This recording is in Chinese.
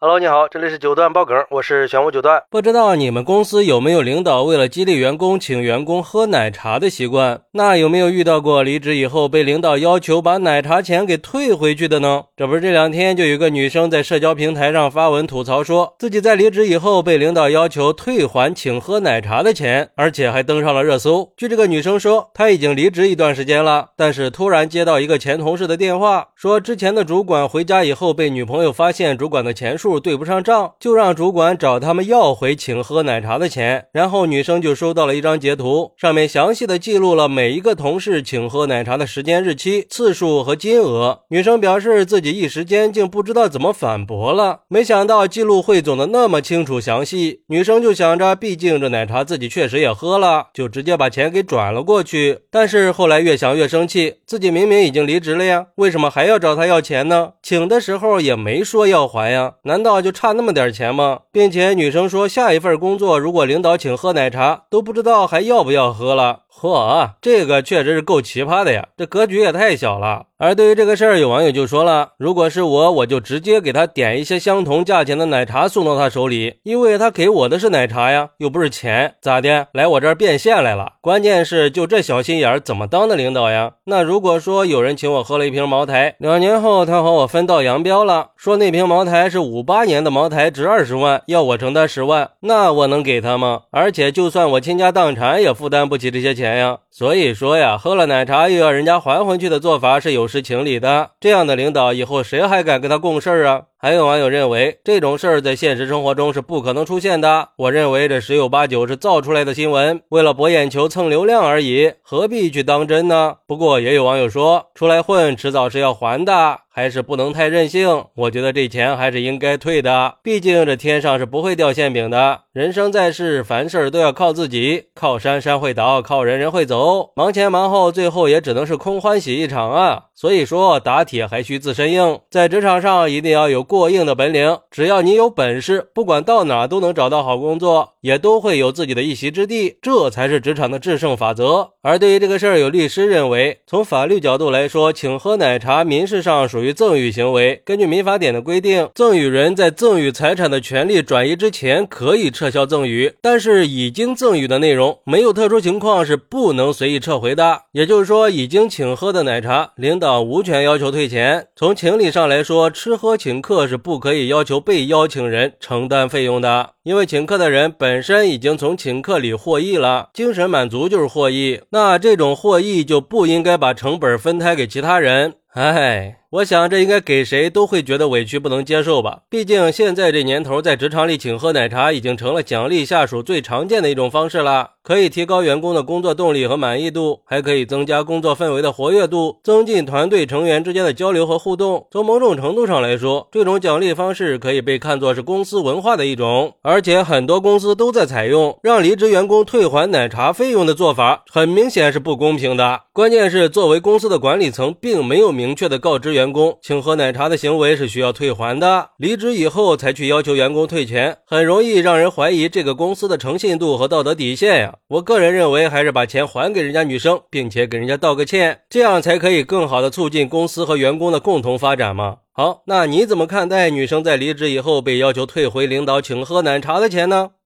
Hello，你好，这里是九段爆梗，我是玄武九段。不知道你们公司有没有领导为了激励员工，请员工喝奶茶的习惯？那有没有遇到过离职以后被领导要求把奶茶钱给退回去的呢？这不是这两天就有个女生在社交平台上发文吐槽，说自己在离职以后被领导要求退还请喝奶茶的钱，而且还登上了热搜。据这个女生说，她已经离职一段时间了，但是突然接到一个前同事的电话，说之前的主管回家以后被女朋友发现主管的钱数。对不上账，就让主管找他们要回请喝奶茶的钱。然后女生就收到了一张截图，上面详细的记录了每一个同事请喝奶茶的时间、日期、次数和金额。女生表示自己一时间竟不知道怎么反驳了，没想到记录汇总的那么清楚详细。女生就想着，毕竟这奶茶自己确实也喝了，就直接把钱给转了过去。但是后来越想越生气，自己明明已经离职了呀，为什么还要找他要钱呢？请的时候也没说要还呀，难？难道就差那么点钱吗？并且女生说，下一份工作如果领导请喝奶茶，都不知道还要不要喝了。嚯，这个确实是够奇葩的呀！这格局也太小了。而对于这个事儿，有网友就说了：“如果是我，我就直接给他点一些相同价钱的奶茶送到他手里，因为他给我的是奶茶呀，又不是钱，咋的？来我这儿变现来了？关键是就这小心眼儿，怎么当的领导呀？那如果说有人请我喝了一瓶茅台，两年后他和我分道扬镳了，说那瓶茅台是五八年的茅台，值二十万，要我承担十万，那我能给他吗？而且就算我倾家荡产，也负担不起这些钱。”钱呀，所以说呀，喝了奶茶又要人家还回去的做法是有失情理的。这样的领导以后谁还敢跟他共事啊？还有网友认为这种事儿在现实生活中是不可能出现的。我认为这十有八九是造出来的新闻，为了博眼球、蹭流量而已，何必去当真呢？不过也有网友说，出来混迟早是要还的，还是不能太任性。我觉得这钱还是应该退的，毕竟这天上是不会掉馅饼的。人生在世，凡事都要靠自己，靠山山会倒，靠人人会走。忙前忙后，最后也只能是空欢喜一场啊。所以说，打铁还需自身硬，在职场上一定要有过硬的本领。只要你有本事，不管到哪都能找到好工作，也都会有自己的一席之地。这才是职场的制胜法则。而对于这个事儿，有律师认为，从法律角度来说，请喝奶茶民事上属于赠与行为。根据民法典的规定，赠与人在赠与财产的权利转移之前可以撤销赠与，但是已经赠与的内容没有特殊情况是不能随意撤回的。也就是说，已经请喝的奶茶，领导。无权要求退钱。从情理上来说，吃喝请客是不可以要求被邀请人承担费用的，因为请客的人本本身已经从请客里获益了，精神满足就是获益，那这种获益就不应该把成本分摊给其他人。哎。我想这应该给谁都会觉得委屈不能接受吧？毕竟现在这年头，在职场里请喝奶茶已经成了奖励下属最常见的一种方式了。可以提高员工的工作动力和满意度，还可以增加工作氛围的活跃度，增进团队成员之间的交流和互动。从某种程度上来说，这种奖励方式可以被看作是公司文化的一种，而且很多公司都在采用让离职员工退还奶茶费用的做法，很明显是不公平的。关键是作为公司的管理层，并没有明确的告知。员工请喝奶茶的行为是需要退还的，离职以后才去要求员工退钱，很容易让人怀疑这个公司的诚信度和道德底线呀。我个人认为，还是把钱还给人家女生，并且给人家道个歉，这样才可以更好的促进公司和员工的共同发展嘛。好，那你怎么看待女生在离职以后被要求退回领导请喝奶茶的钱呢？